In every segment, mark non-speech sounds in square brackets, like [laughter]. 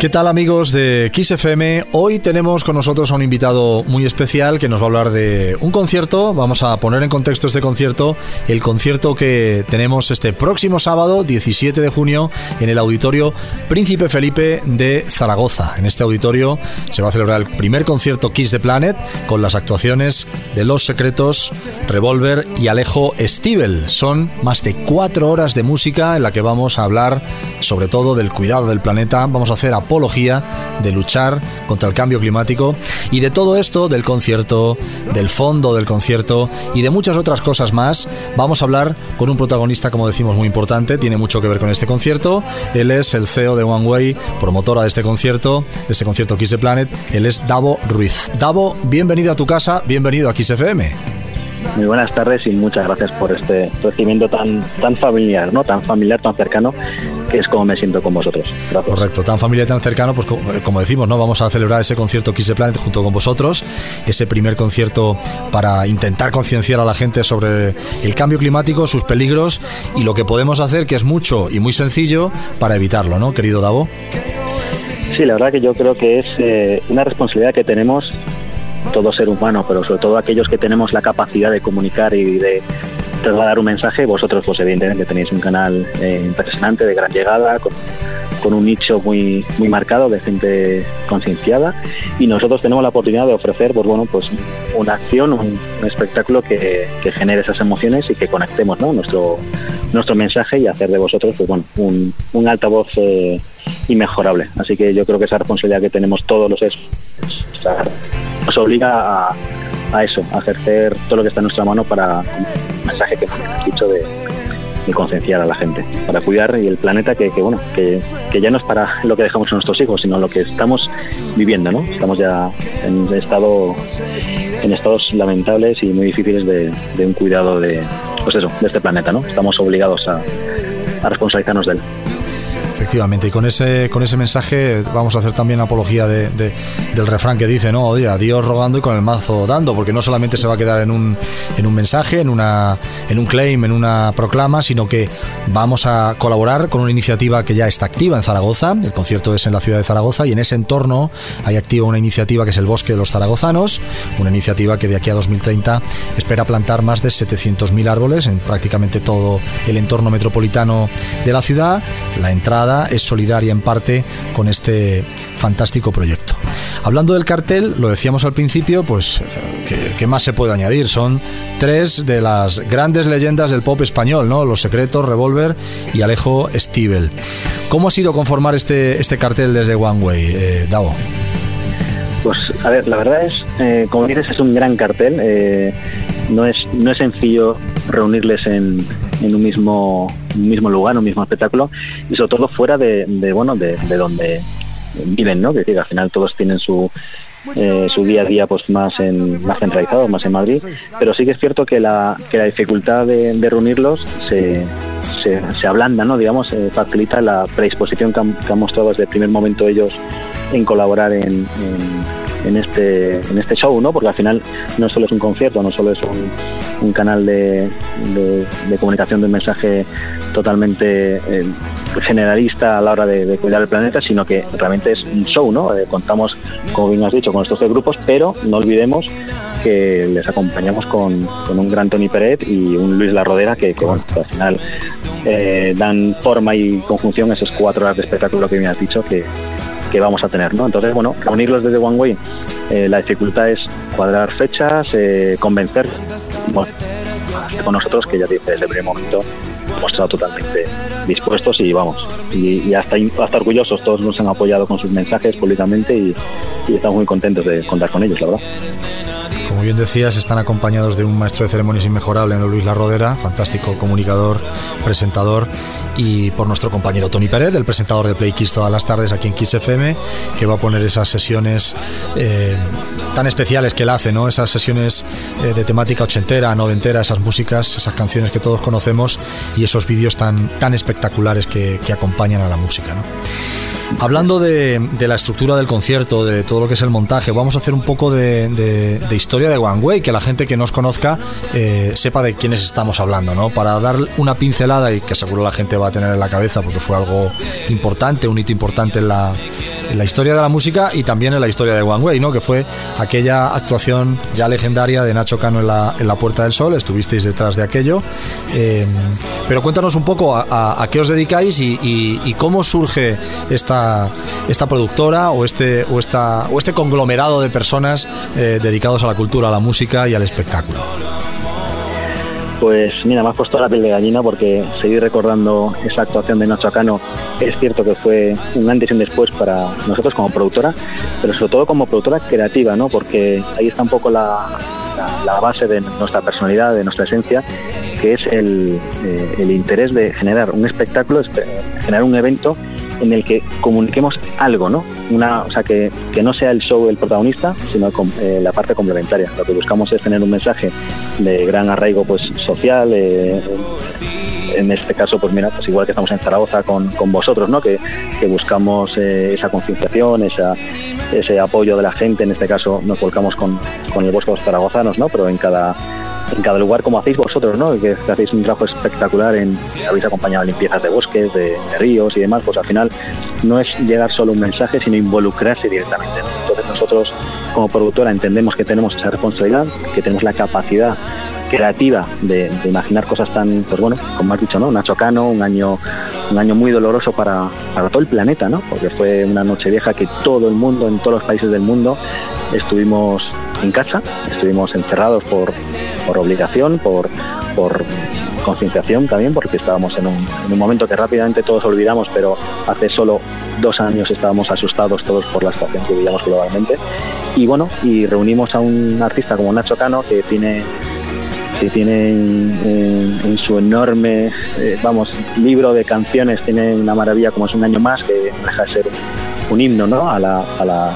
¿Qué tal amigos de XFM? Hoy tenemos con nosotros a un invitado muy especial que nos va a hablar de un concierto. Vamos a poner en contexto este concierto, el concierto que tenemos este próximo sábado, 17 de junio, en el auditorio Príncipe Felipe de Zaragoza. En este auditorio se va a celebrar el primer concierto Kiss the Planet con las actuaciones de Los Secretos, Revolver y Alejo Stivel. Son más de cuatro horas de música en la que vamos a hablar sobre todo del cuidado del planeta. Vamos a hacer apología de luchar contra el cambio climático y de todo esto, del concierto, del fondo del concierto y de muchas otras cosas más, vamos a hablar con un protagonista, como decimos, muy importante, tiene mucho que ver con este concierto. Él es el CEO de One Way, promotora de este concierto, de este concierto Kiss the Planet. Él es Davo Ruiz. Davo, bienvenido a tu casa, bienvenido a Kiss FM. Muy buenas tardes y muchas gracias por este recibimiento tan, tan familiar, ¿no? Tan familiar, tan cercano que es como me siento con vosotros. Correcto, tan familiar, tan cercano, pues como, decimos, ¿no? Vamos a celebrar ese concierto Kiss the Planet junto con vosotros, ese primer concierto para intentar concienciar a la gente sobre el cambio climático, sus peligros y lo que podemos hacer, que es mucho y muy sencillo, para evitarlo, ¿no, querido Davo? Sí, la verdad que yo creo que es eh, una responsabilidad que tenemos todo ser humano, pero sobre todo aquellos que tenemos la capacidad de comunicar y de trasladar un mensaje, vosotros pues evidentemente tenéis un canal eh, impresionante, de gran llegada, con, un nicho muy, muy marcado de gente concienciada y nosotros tenemos la oportunidad de ofrecer pues bueno pues una acción, un, espectáculo que, genere esas emociones y que conectemos ¿no? nuestro, nuestro mensaje y hacer de vosotros pues bueno un, un altavoz eh, inmejorable. Así que yo creo que esa responsabilidad que tenemos todos los es nos obliga a, a eso, a ejercer todo lo que está en nuestra mano para mensaje que hemos dicho de, concienciar a la gente, para cuidar y el planeta que, bueno, que, ya no es para lo que dejamos a nuestros hijos, sino lo que estamos viviendo, ¿no? Estamos ya en estado en estados lamentables y muy difíciles de, un cuidado de pues eso, de este planeta, ¿no? Estamos obligados a, a responsabilizarnos de él. Efectivamente, y con ese, con ese mensaje vamos a hacer también apología de, del refrán que dice, ¿no? Dios rogando y con el mazo dando, porque no solamente se va a quedar en un, en un mensaje, en, una, en un claim, en una proclama, sino que vamos a colaborar con una iniciativa que ya está activa en Zaragoza. El concierto es en la ciudad de Zaragoza y en ese entorno hay activa una iniciativa que es el Bosque de los Zaragozanos, una iniciativa que de aquí a 2030 espera plantar más de 700.000 árboles en prácticamente todo el entorno metropolitano de la ciudad. La entrada es solidaria en parte con este fantástico proyecto. Hablando del cartel, lo decíamos al principio, pues, ¿qué, más se puede añadir? Son tres de las grandes leyendas del pop español, ¿no? Los Secretos, Revolver y Alejo Stivel. ¿Cómo ha sido conformar este, este cartel desde One Way, eh? Pues, a ver, la verdad es, eh, como dices, es un gran cartel. Eh, no, es, no es sencillo reunirles en, en un mismo un mismo lugar, un mismo espectáculo y sobre todo fuera de, bueno de, donde viven, ¿no? Que al final todos tienen su eh, su día a día pues más en más centralizado, más en Madrid, pero sí que es cierto que la, que la dificultad de, reunirlos se, se, ablanda, ¿no? digamos, eh, facilita la predisposición que han, mostrado desde el primer momento ellos en colaborar en en este, en este show, ¿no? Porque al final no solo es un concierto, no solo es un, canal de, de, comunicación de un mensaje totalmente eh, generalista a la hora de, cuidar el planeta, sino que realmente es un show, ¿no? Eh, contamos, como bien has dicho, con estos tres grupos, pero no olvidemos que les acompañamos con, un gran Tony Peret y un Luis La Rodera que, al final eh, dan forma y conjunción a esos cuatro horas de espectáculo que bien has dicho que, que vamos a tener. ¿no? Entonces, bueno, reunirlos desde One Way, eh, la dificultad es cuadrar fechas, eh, convencer con nosotros, que ya dice desde el primer momento hemos estado totalmente dispuestos y vamos, y, hasta, hasta orgullosos, todos nos han apoyado con sus mensajes públicamente y estamos muy contentos de contar con ellos, la verdad. Como bien decías, están acompañados de un maestro de ceremonias inmejorable, Luis La Rodera, fantástico comunicador, presentador, y por nuestro compañero Tony Pérez, el presentador de Play Kiss todas las tardes aquí en Kiss FM, que va a poner esas sesiones eh, tan especiales que él hace, ¿no? Esas sesiones eh, de temática ochentera, noventera, esas músicas, esas canciones que todos conocemos y esos vídeos tan, tan espectaculares que, que acompañan a la música, ¿no? Hablando de, la estructura del concierto, de todo lo que es el montaje, vamos a hacer un poco de, historia de One Way, que la gente que nos conozca eh, sepa de quiénes estamos hablando, ¿no? Para dar una pincelada y que seguro la gente va a tener en la cabeza porque fue algo importante, un hito importante en la, en la historia de la música y también en la historia de One Way, ¿no? Que fue aquella actuación ya legendaria de Nacho Cano en la, en la Puerta del Sol, estuvisteis detrás de aquello. Eh, pero cuéntanos un poco a, qué os dedicáis y, cómo surge esta, esta productora o este, o, esta, o este conglomerado de personas eh, dedicados a la cultura, a la música y al espectáculo. Pues mira, me has puesto la piel de gallina porque seguir recordando esa actuación de Nacho Cano es cierto que fue un antes y un después para nosotros como productora, pero sobre todo como productora creativa, ¿no? Porque ahí está un poco la, base de nuestra personalidad, de nuestra esencia, que es el, eh, interés de generar un espectáculo, generar un evento en el que comuniquemos algo, ¿no? Una, o sea, que, que no sea el show el protagonista, sino eh, la parte complementaria. Lo que buscamos es tener un mensaje de gran arraigo pues social, eh, en este caso, pues mira, pues igual que estamos en Zaragoza con, con vosotros, ¿no? Que, que buscamos eh, esa concienciación, esa, ese apoyo de la gente, en este caso nos volcamos con, con el vuestros zaragozanos, ¿no? Pero en cada en cada lugar como hacéis vosotros, ¿no? Que, hacéis un trabajo espectacular en habéis acompañado limpiezas de bosques, de, ríos y demás, pues al final no es llegar solo un mensaje, sino involucrarse directamente. Entonces nosotros como productora entendemos que tenemos esa responsabilidad, que tenemos la capacidad creativa de, imaginar cosas tan, pues bueno, como has dicho, ¿no? Nacho Cano, un año, un año muy doloroso para, para todo el planeta, ¿no? Porque fue una noche vieja que todo el mundo, en todos los países del mundo, estuvimos en casa, estuvimos encerrados por, por obligación, por, por concienciación también, porque estábamos en un, en un, momento que rápidamente todos olvidamos, pero hace solo dos años estábamos asustados todos por la situación que vivíamos globalmente. Y bueno, y reunimos a un artista como Nacho Cano, que tiene que tiene en, su enorme, eh, vamos, libro de canciones, tiene una maravilla como es un año más, que deja de ser un himno ¿no? a la, a la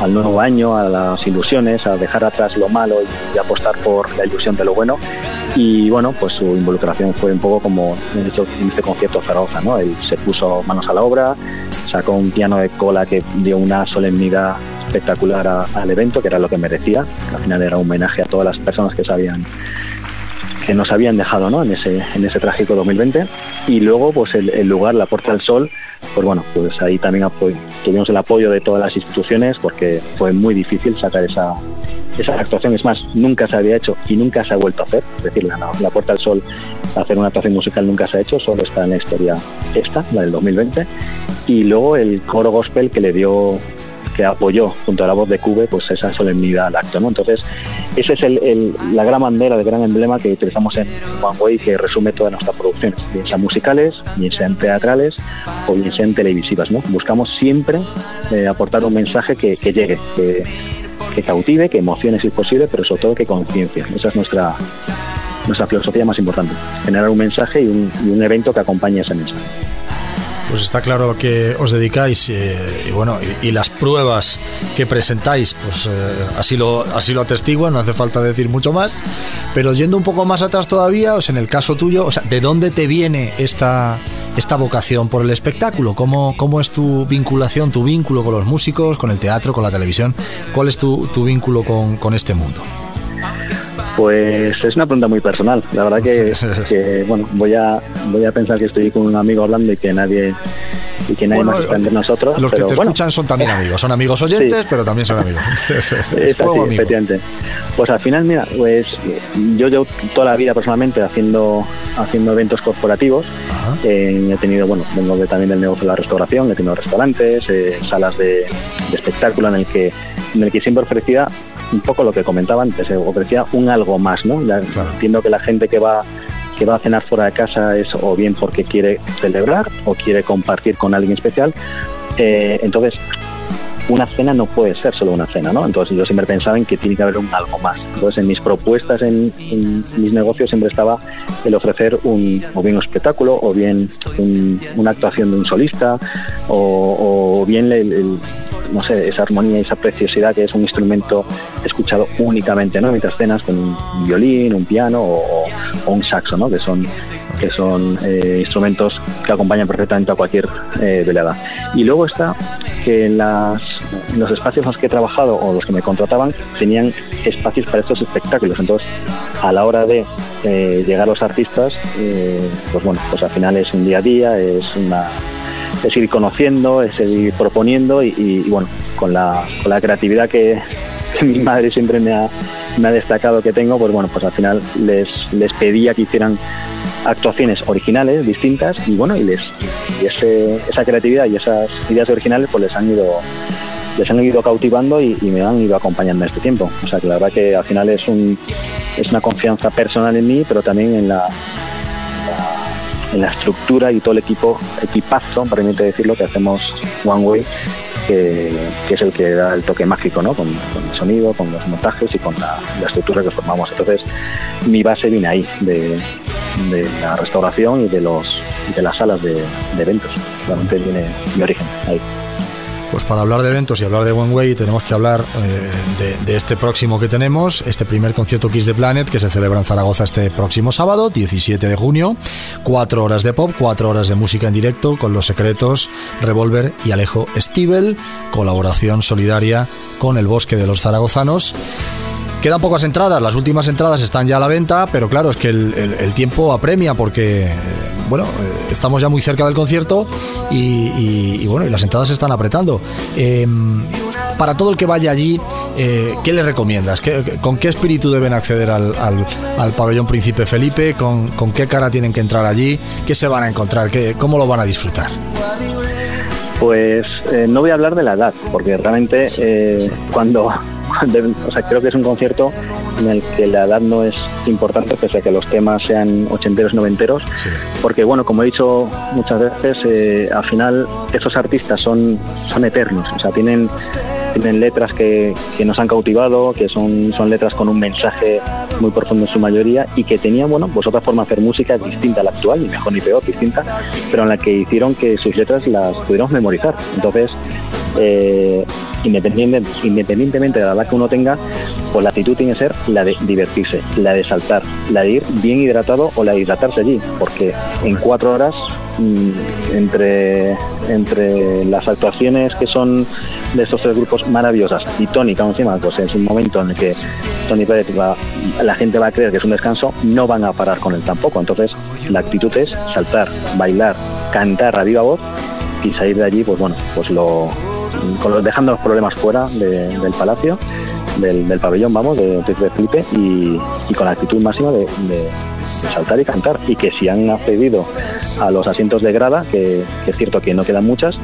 al nuevo año, a las ilusiones, a dejar atrás lo malo y, apostar por la ilusión de lo bueno. Y bueno, pues su involucración fue un poco como en este, en este concierto Zaragoza, ¿no? Él se puso manos a la obra, sacó un piano de cola que dio una solemnidad espectacular al evento, que era lo que merecía. Al final era un homenaje a todas las personas que sabían que nos habían dejado ¿no? en, ese, en ese trágico 2020. Y luego, pues el, lugar, la Puerta del Sol, pues bueno, pues ahí también tuvimos el apoyo de todas las instituciones porque fue muy difícil sacar esa, esa actuación. Es más, nunca se había hecho y nunca se ha vuelto a hacer. Es decir, la, la Puerta del Sol, hacer una actuación musical nunca se ha hecho, solo está en la historia esta, la del 2020. Y luego el coro gospel que le dio que apoyó junto a la voz de Cube pues esa solemnidad al acto. ¿no? Entonces, esa es el, la gran bandera, el gran emblema que utilizamos en One Way que resume todas nuestras producciones, bien sean musicales, bien sean teatrales o bien sean televisivas. ¿no? Buscamos siempre eh, aportar un mensaje que, llegue, que, que, cautive, que emocione si es posible, pero sobre todo que conciencia. Esa es nuestra, nuestra filosofía más importante, generar un mensaje y un, y un evento que acompañe ese mensaje. Pues está claro que os dedicáis eh, y bueno y, las pruebas que presentáis, pues eh, así lo así lo atestiguan, no hace falta decir mucho más. Pero yendo un poco más atrás todavía, o en el caso tuyo, ¿de dónde te viene esta esta vocación por el espectáculo? ¿Cómo, cómo es tu vinculación, tu vínculo con los músicos, con el teatro, con la televisión? ¿Cuál es tu, tu vínculo con, con este mundo? Pues es una pregunta muy personal. La verdad [laughs] que, bueno, voy a voy a pensar que estoy con un amigo hablando y que nadie y que nadie más está entre nosotros. Los que te escuchan son también amigos, son amigos [laughs] oyentes, pero también son amigos. efectivamente. Pues al final, mira, pues yo llevo toda la vida personalmente haciendo haciendo eventos corporativos. Eh, he tenido, bueno, vengo de, también del negocio de la restauración, he tenido restaurantes, eh, salas de, espectáculo en el que en el que siempre ofrecía un poco lo que comentaba antes, eh, ofrecía un algo más, ¿no? Entiendo que la gente que va que va a cenar fuera de casa es o bien porque quiere celebrar o quiere compartir con alguien especial. Eh, entonces, una cena no puede ser solo una cena, ¿no? Entonces yo siempre pensaba en que tiene que haber un algo más. Entonces en mis propuestas, en, mis negocios siempre estaba el ofrecer un, o bien un espectáculo, o bien una actuación de un solista, o, bien el no sé, esa armonía y esa preciosidad que es un instrumento escuchado únicamente, ¿no? Mientras cenas con un violín, un piano o, un saxo, ¿no? Que son que son eh, instrumentos que acompañan perfectamente a cualquier eh, velada. Y luego está que las, los espacios en los que he trabajado o los que me contrataban tenían espacios para estos espectáculos. Entonces, a la hora de eh, llegar los artistas, pues bueno, pues al final es un día a día, es una es ir conociendo, es ir proponiendo y, bueno, con la, con la creatividad que, mi madre siempre me ha, me ha destacado que tengo, pues bueno, pues al final les, les pedía que hicieran actuaciones originales, distintas, y bueno, y, les, y ese, esa creatividad y esas ideas originales pues les han ido les han ido cautivando y, me han ido acompañando en este tiempo. O sea que la verdad que al final es un es una confianza personal en mí, pero también en la, en la estructura y todo el equipo, equipazo, permite decirlo, que hacemos One Way, que, es el que da el toque mágico, ¿no? Con, el sonido, con los montajes y con la, estructura que formamos. Entonces, mi base viene ahí, de, de la restauración y de los de las salas de, de eventos. Realmente viene mi origen ahí. Pues para hablar de eventos y hablar de One Way tenemos que hablar eh, de, este próximo que tenemos, este primer concierto Kiss the Planet que se celebra en Zaragoza este próximo sábado, 17 de junio. Cuatro horas de pop, cuatro horas de música en directo con Los Secretos, Revolver y Alejo Stivel, colaboración solidaria con el Bosque de los Zaragozanos. Quedan pocas entradas, las últimas entradas están ya a la venta, pero claro, es que el, tiempo apremia porque, eh, bueno, eh, estamos ya muy cerca del concierto y, bueno, y las entradas se están apretando. Em, para todo el que vaya allí, eh, ¿qué le recomiendas? ¿Con qué espíritu deben acceder al, pabellón Príncipe Felipe? ¿Con, qué cara tienen que entrar allí? ¿Qué se van a encontrar? ¿Qué, ¿Cómo lo van a disfrutar? Pues no voy a hablar de la edad, porque realmente cuando o sea, creo que es un concierto en el que la edad no es importante, pese a que los temas sean ochenteros, noventeros, porque bueno, como he dicho muchas veces, eh, al final esos artistas son, son eternos, o sea, tienen tienen letras que, que, nos han cautivado, que son, son letras con un mensaje muy profundo en su mayoría y que tenían, bueno, pues otra forma de hacer música distinta a la actual, ni mejor ni peor, distinta, pero en la que hicieron que sus letras las pudiéramos memorizar. Entonces, eh, independientemente, de la edad que uno tenga, pues la actitud tiene que ser la de divertirse, la de saltar, la de ir bien hidratado o la de hidratarse allí, porque en cuatro horas mm, entre, entre las actuaciones que son de estos tres grupos maravillosas y Tony, que encima pues es un momento en el que Tony Pérez la gente va a creer que es un descanso, no van a parar con él tampoco. Entonces la actitud es saltar, bailar, cantar a viva voz y salir de allí, pues bueno, pues lo, dejando los problemas fuera del palacio, del, pabellón, vamos, de, de Felipe, y, con la actitud máxima de, saltar y cantar. Y que si han accedido a los asientos de grada, que, es cierto que no quedan muchas,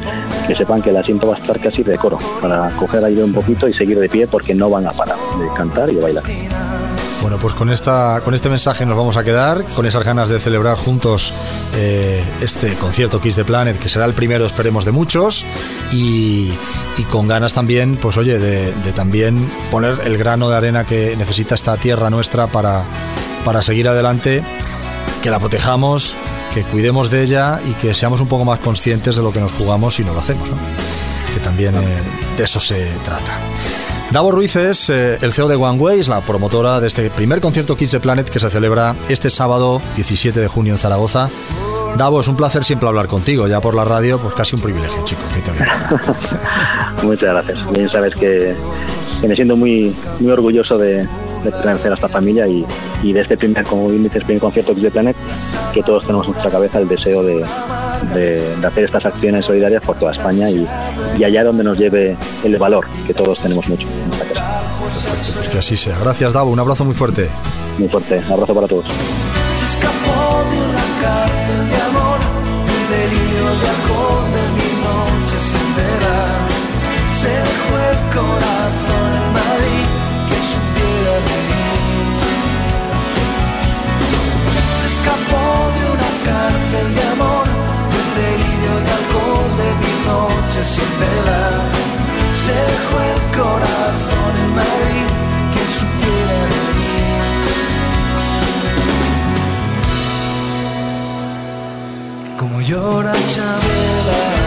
que sepan que el asiento va a estar casi de coro, para coger aire un poquito y seguir de pie, porque no van a parar de cantar y de bailar. Bueno, pues con, esta, con este mensaje nos vamos a quedar, con esas ganas de celebrar juntos eh, este concierto Kiss the Planet, que será el primero, esperemos, de muchos, y, con ganas también, pues oye, de, también poner el grano de arena que necesita esta tierra nuestra para, para seguir adelante, que la protejamos, que cuidemos de ella y que seamos un poco más conscientes de lo que nos jugamos y no lo hacemos, que también eh, de eso se trata. Davo Ruiz es eh, el CEO de One Ways, la promotora de este primer concierto Kids the Planet que se celebra este sábado 17 de junio en Zaragoza. Davo, es un placer siempre hablar contigo, ya por la radio, pues casi un privilegio, chicos. [laughs] Muchas gracias. Bien sabes que, me siento muy, muy orgulloso de, pertenecer a esta familia y, de este primer, como concierto the Planet, que todos tenemos en nuestra cabeza el deseo de, de, hacer estas acciones solidarias por toda España y, allá donde nos lleve el valor que todos tenemos mucho en esta casa. Pues que así sea. Gracias, Davo. Un abrazo muy fuerte. Muy fuerte. Un abrazo para todos. Se dejó el corazón en Madrid, que supiera de mí. Como llora Chabela.